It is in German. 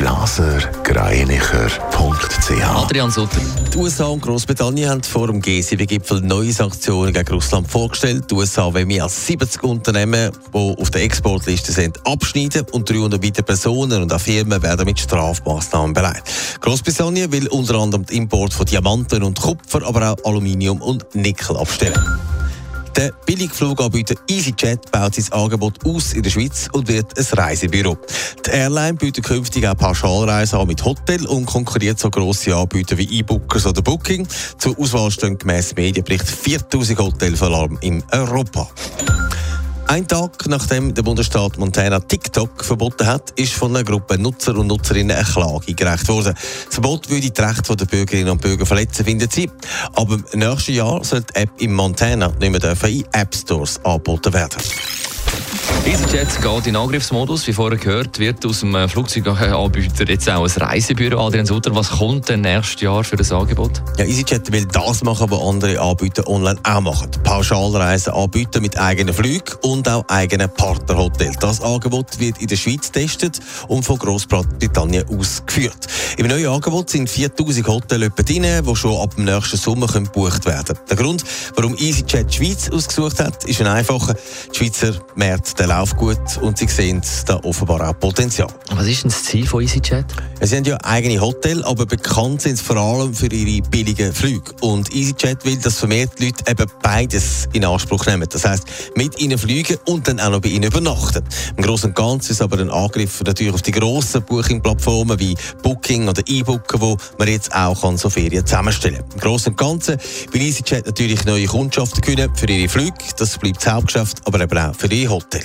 blasergreinicher.ch Adrian Sutter. Die USA und Großbritannien haben vor dem G7-Gipfel neue Sanktionen gegen Russland vorgestellt. Die USA wollen mehr als 70 Unternehmen, die auf der Exportliste sind, abschneiden und 300 weitere Personen und auch Firmen werden mit Strafmaßnahmen bereit. Großbritannien will unter anderem den Import von Diamanten und Kupfer, aber auch Aluminium und Nickel abstellen. Der Billigfluganbieter EasyJet baut sein Angebot aus in der Schweiz und wird ein Reisebüro. Die Airline bietet künftig auch Pauschalreisen an mit Hotel und konkurriert so grosse Anbieter wie E-Bookers oder Booking. Zur Auswahl stehen gemäss Medienbericht 4000 Hotels in Europa. Ein Tag nachdem der Bundesstaat Montana TikTok verboten hat, ist von einer Gruppe Nutzer und Nutzerinnen eine Klage gerecht worden. Das Verbot würde die Rechte der Bürgerinnen und Bürger verletzen, finden sie. Aber im nächsten Jahr soll die App in Montana nicht mehr in App Stores angeboten werden. EasyJet geht in Angriffsmodus. Wie vorher gehört, wird aus dem Flugzeuganbieter jetzt auch ein Reisebüro. Adrian Sutter, was kommt denn nächstes Jahr für das Angebot? Ja, EasyJet will das machen, was andere Anbieter online auch machen. Pauschalreisen anbieten mit eigenen Flügen und auch eigenen Partnerhotels. Das Angebot wird in der Schweiz getestet und von Großbritannien ausgeführt. Im neuen Angebot sind 4000 Hotels drin, die schon ab dem nächsten Sommer gebucht werden können. Der Grund, warum EasyJet Schweiz ausgesucht hat, ist ein einfacher. Die Schweizer Märkte läuft gut und sie sehen da offenbar auch Potenzial. Was ist denn das Ziel von EasyJet? Sie haben ja eigene Hotels, aber bekannt sind sie vor allem für ihre billigen Flüge. Und EasyJet will, dass vermehrt Leute eben beides in Anspruch nehmen. Das heisst, mit ihnen fliegen und dann auch noch bei ihnen übernachten. Im Großen und Ganzen ist aber ein Angriff natürlich auf die grossen Booking-Plattformen wie Booking oder eBooker, wo man jetzt auch kann so Ferien zusammenstellen kann. Im Großen und Ganzen will EasyJet natürlich neue Kundschaften gewinnen für ihre Flüge. Das bleibt das Hauptgeschäft, aber eben auch für ihr Hotel.